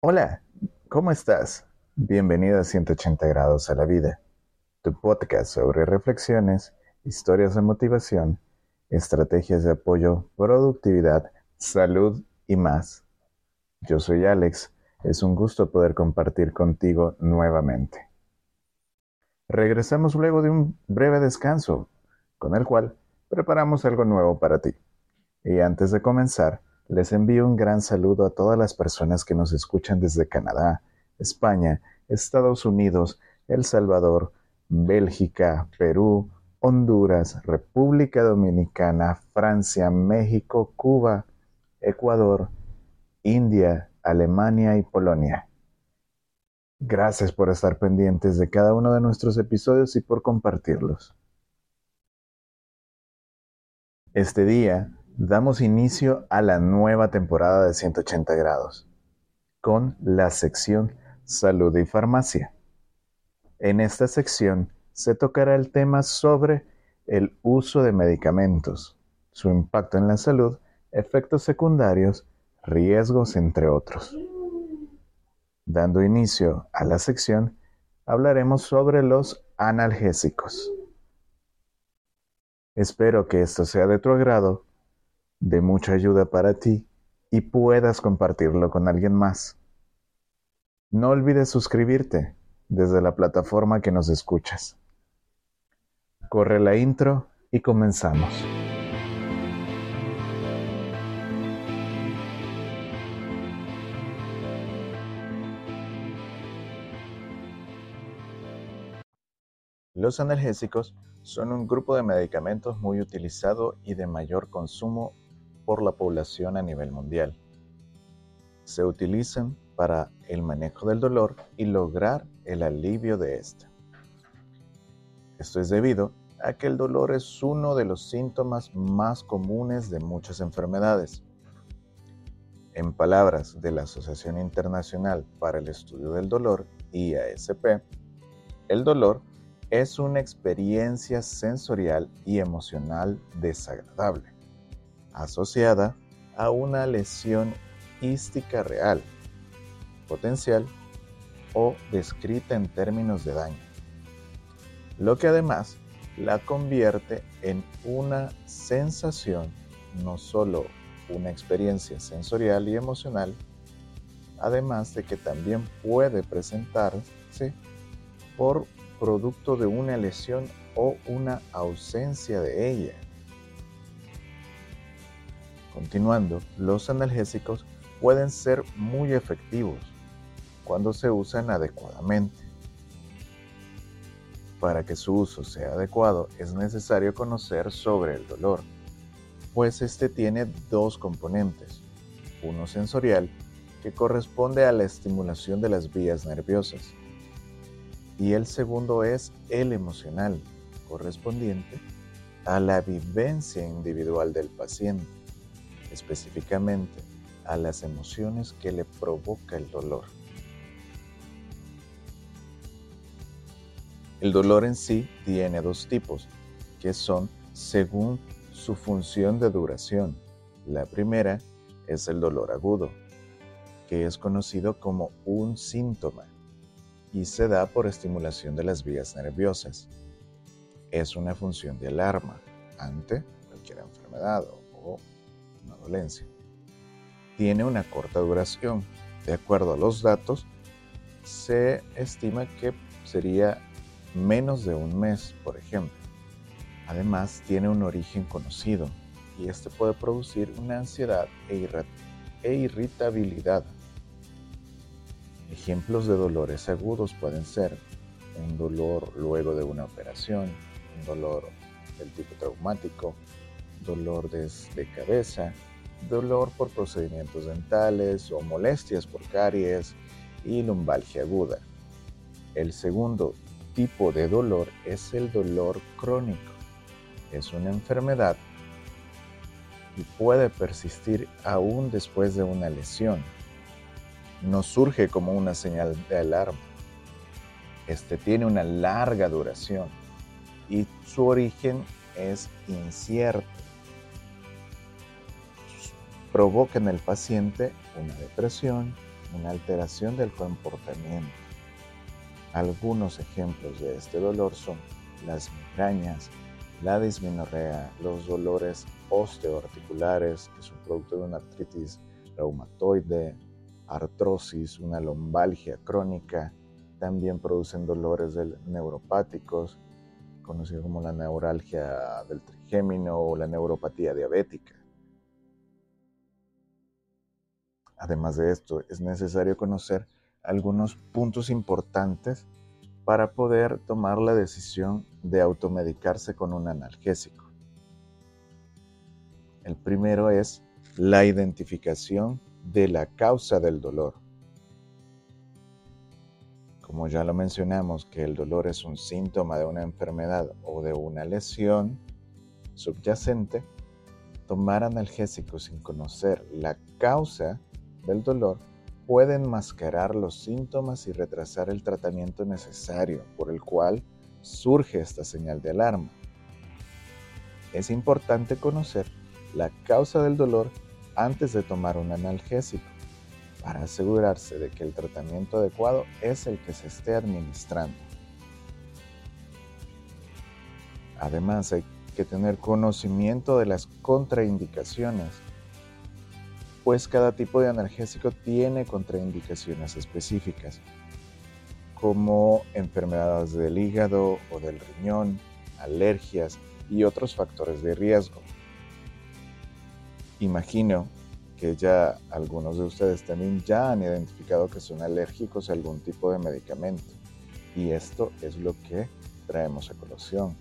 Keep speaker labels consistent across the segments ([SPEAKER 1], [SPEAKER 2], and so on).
[SPEAKER 1] Hola, ¿cómo estás? Bienvenido a 180 grados a la vida, tu podcast sobre reflexiones, historias de motivación, estrategias de apoyo, productividad, salud y más. Yo soy Alex, es un gusto poder compartir contigo nuevamente. Regresamos luego de un breve descanso, con el cual preparamos algo nuevo para ti. Y antes de comenzar, les envío un gran saludo a todas las personas que nos escuchan desde Canadá, España, Estados Unidos, El Salvador, Bélgica, Perú, Honduras, República Dominicana, Francia, México, Cuba, Ecuador, India, Alemania y Polonia. Gracias por estar pendientes de cada uno de nuestros episodios y por compartirlos. Este día damos inicio a la nueva temporada de 180 grados con la sección Salud y Farmacia. En esta sección se tocará el tema sobre el uso de medicamentos, su impacto en la salud, efectos secundarios, riesgos, entre otros. Dando inicio a la sección, hablaremos sobre los analgésicos. Espero que esto sea de tu agrado de mucha ayuda para ti y puedas compartirlo con alguien más. No olvides suscribirte desde la plataforma que nos escuchas. Corre la intro y comenzamos. Los analgésicos son un grupo de medicamentos muy utilizado y de mayor consumo por la población a nivel mundial. Se utilizan para el manejo del dolor y lograr el alivio de este. Esto es debido a que el dolor es uno de los síntomas más comunes de muchas enfermedades. En palabras de la Asociación Internacional para el Estudio del Dolor, IASP, el dolor es una experiencia sensorial y emocional desagradable asociada a una lesión ística real, potencial o descrita en términos de daño, lo que además la convierte en una sensación, no solo una experiencia sensorial y emocional, además de que también puede presentarse por producto de una lesión o una ausencia de ella. Continuando, los analgésicos pueden ser muy efectivos cuando se usan adecuadamente. Para que su uso sea adecuado es necesario conocer sobre el dolor, pues este tiene dos componentes, uno sensorial, que corresponde a la estimulación de las vías nerviosas, y el segundo es el emocional, correspondiente a la vivencia individual del paciente específicamente a las emociones que le provoca el dolor. El dolor en sí tiene dos tipos, que son según su función de duración. La primera es el dolor agudo, que es conocido como un síntoma y se da por estimulación de las vías nerviosas. Es una función de alarma ante cualquier enfermedad o dolencia. Tiene una corta duración. De acuerdo a los datos, se estima que sería menos de un mes, por ejemplo. Además, tiene un origen conocido y este puede producir una ansiedad e, e irritabilidad. Ejemplos de dolores agudos pueden ser un dolor luego de una operación, un dolor del tipo traumático, dolor de, de cabeza, dolor por procedimientos dentales o molestias por caries y lumbalgia aguda. El segundo tipo de dolor es el dolor crónico. Es una enfermedad y puede persistir aún después de una lesión. No surge como una señal de alarma. Este tiene una larga duración y su origen es incierto provoca en el paciente una depresión, una alteración del comportamiento. Algunos ejemplos de este dolor son las migrañas, la disminorrea, los dolores osteoarticulares, que son producto de una artritis reumatoide, artrosis, una lombalgia crónica, también producen dolores neuropáticos, conocido como la neuralgia del trigémino o la neuropatía diabética. Además de esto, es necesario conocer algunos puntos importantes para poder tomar la decisión de automedicarse con un analgésico. El primero es la identificación de la causa del dolor. Como ya lo mencionamos, que el dolor es un síntoma de una enfermedad o de una lesión subyacente, tomar analgésicos sin conocer la causa del dolor puede enmascarar los síntomas y retrasar el tratamiento necesario por el cual surge esta señal de alarma. Es importante conocer la causa del dolor antes de tomar un analgésico para asegurarse de que el tratamiento adecuado es el que se esté administrando. Además, hay que tener conocimiento de las contraindicaciones pues cada tipo de analgésico tiene contraindicaciones específicas, como enfermedades del hígado o del riñón, alergias y otros factores de riesgo. Imagino que ya algunos de ustedes también ya han identificado que son alérgicos a algún tipo de medicamento. Y esto es lo que traemos a colación.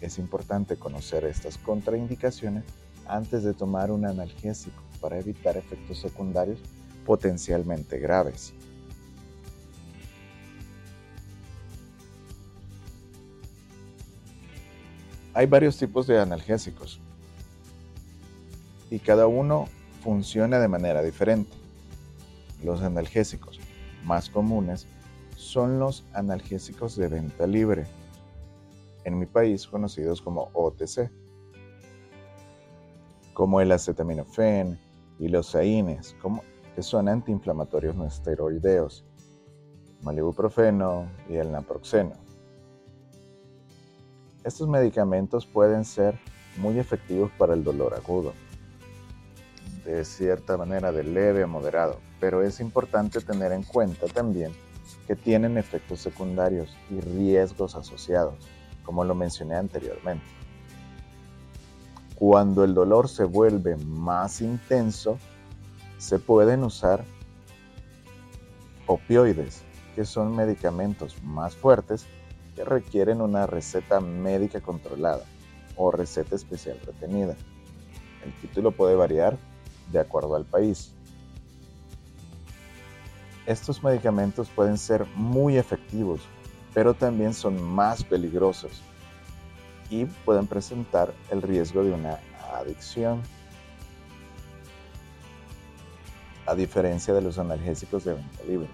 [SPEAKER 1] Es importante conocer estas contraindicaciones antes de tomar un analgésico para evitar efectos secundarios potencialmente graves. Hay varios tipos de analgésicos y cada uno funciona de manera diferente. Los analgésicos más comunes son los analgésicos de venta libre, en mi país conocidos como OTC, como el acetaminofén, y los AINES, que son antiinflamatorios no esteroideos, como el ibuprofeno y el naproxeno. Estos medicamentos pueden ser muy efectivos para el dolor agudo, de cierta manera de leve a moderado, pero es importante tener en cuenta también que tienen efectos secundarios y riesgos asociados, como lo mencioné anteriormente. Cuando el dolor se vuelve más intenso, se pueden usar opioides, que son medicamentos más fuertes que requieren una receta médica controlada o receta especial retenida. El título puede variar de acuerdo al país. Estos medicamentos pueden ser muy efectivos, pero también son más peligrosos y pueden presentar el riesgo de una adicción. A diferencia de los analgésicos de venta libre.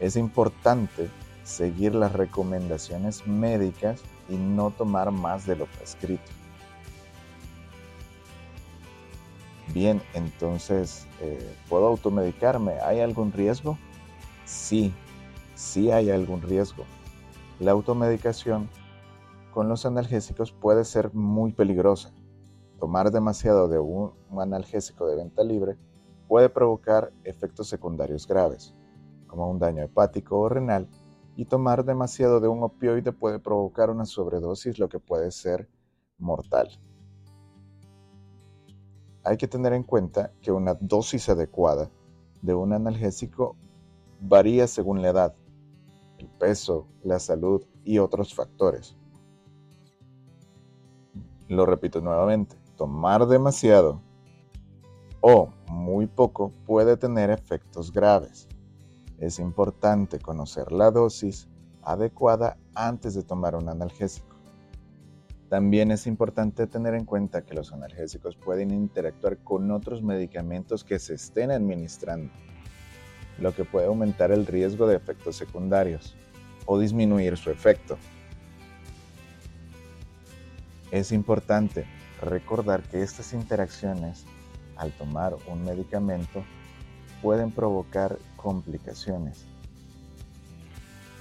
[SPEAKER 1] Es importante seguir las recomendaciones médicas y no tomar más de lo prescrito. Bien, entonces, eh, ¿puedo automedicarme? ¿Hay algún riesgo? Sí, sí hay algún riesgo. La automedicación con los analgésicos puede ser muy peligrosa. Tomar demasiado de un, analgésico de venta libre puede provocar efectos secundarios graves, como un daño hepático o renal, y tomar demasiado de un opioide puede provocar una sobredosis, lo que puede ser mortal. Hay que tener en cuenta que una dosis adecuada de un analgésico varía según la edad, el peso, la salud y otros factores. Lo repito nuevamente, tomar demasiado o muy poco puede tener efectos graves. Es importante conocer la dosis adecuada antes de tomar un analgésico. También es importante tener en cuenta que los analgésicos pueden interactuar con otros medicamentos que se estén administrando, lo que puede aumentar el riesgo de efectos secundarios o disminuir su efecto. Es importante recordar que estas interacciones al tomar un medicamento pueden provocar complicaciones,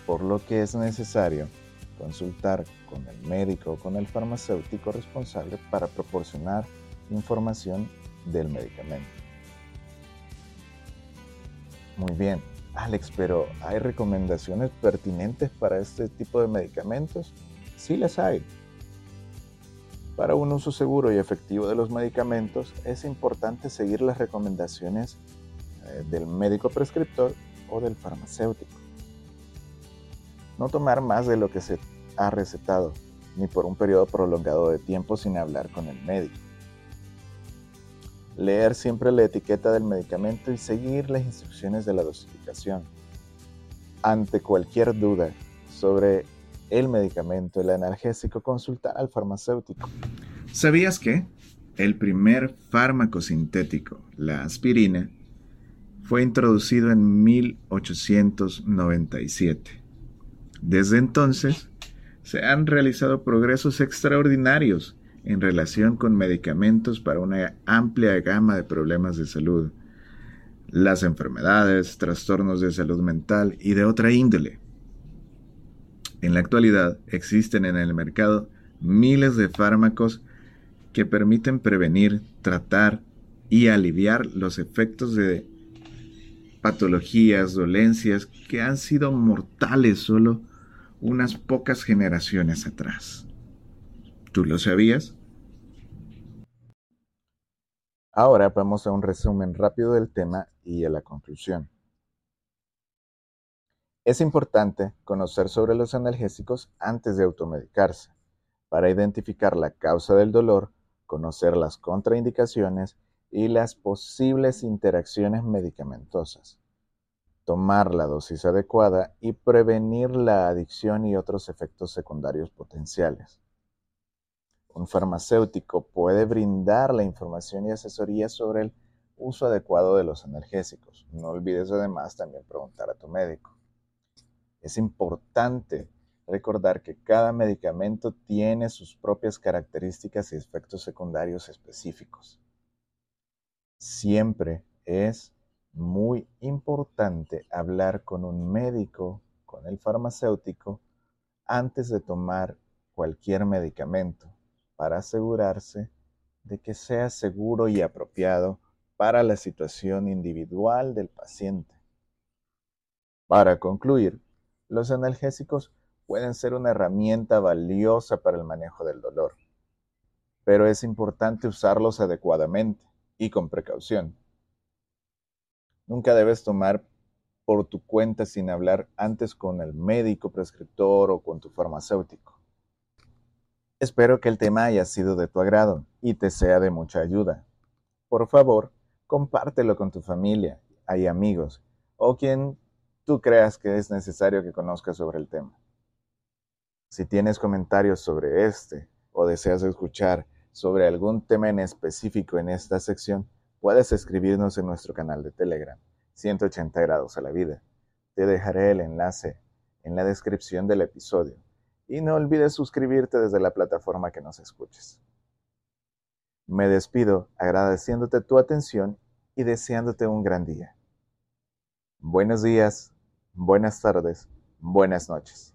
[SPEAKER 1] por lo que es necesario consultar con el médico o con el farmacéutico responsable para proporcionar información del medicamento. Muy bien, Alex, pero ¿hay recomendaciones pertinentes para este tipo de medicamentos? Sí las hay. Para un uso seguro y efectivo de los medicamentos es importante seguir las recomendaciones eh, del médico prescriptor o del farmacéutico. No tomar más de lo que se ha recetado, ni por un periodo prolongado de tiempo sin hablar con el médico leer siempre la etiqueta del medicamento y seguir las instrucciones de la dosificación. Ante cualquier duda sobre el medicamento, el analgésico, consultar al farmacéutico.
[SPEAKER 2] ¿Sabías que el primer fármaco sintético, la aspirina, fue introducido en 1897? Desde entonces, se han realizado progresos extraordinarios en relación con medicamentos para una amplia gama de problemas de salud, las enfermedades, trastornos de salud mental y de otra índole. En la actualidad existen en el mercado miles de fármacos que permiten prevenir, tratar y aliviar los efectos de patologías, dolencias que han sido mortales solo unas pocas generaciones atrás. ¿Tú lo sabías?
[SPEAKER 1] Ahora vamos a un resumen rápido del tema y a la conclusión. Es importante conocer sobre los analgésicos antes de automedicarse, para identificar la causa del dolor, conocer las contraindicaciones y las posibles interacciones medicamentosas, tomar la dosis adecuada y prevenir la adicción y otros efectos secundarios potenciales. Un farmacéutico puede brindar la información y asesoría sobre el uso adecuado de los analgésicos. No olvides además también preguntar a tu médico. Es importante recordar que cada medicamento tiene sus propias características y efectos secundarios específicos. Siempre es muy importante hablar con un médico, con el farmacéutico, antes de tomar cualquier medicamento para asegurarse de que sea seguro y apropiado para la situación individual del paciente. Para concluir, los analgésicos pueden ser una herramienta valiosa para el manejo del dolor, pero es importante usarlos adecuadamente y con precaución. Nunca debes tomar por tu cuenta sin hablar antes con el médico prescriptor o con tu farmacéutico. Espero que el tema haya sido de tu agrado y te sea de mucha ayuda. Por favor, compártelo con tu familia y amigos o quien tú creas que es necesario que conozca sobre el tema. Si tienes comentarios sobre este o deseas escuchar sobre algún tema en específico en esta sección, puedes escribirnos en nuestro canal de Telegram, 180 grados a la vida. Te dejaré el enlace en la descripción del episodio y no olvides suscribirte desde la plataforma que nos escuches. Me despido agradeciéndote tu atención y deseándote un gran día. Buenos días, buenas tardes, buenas noches.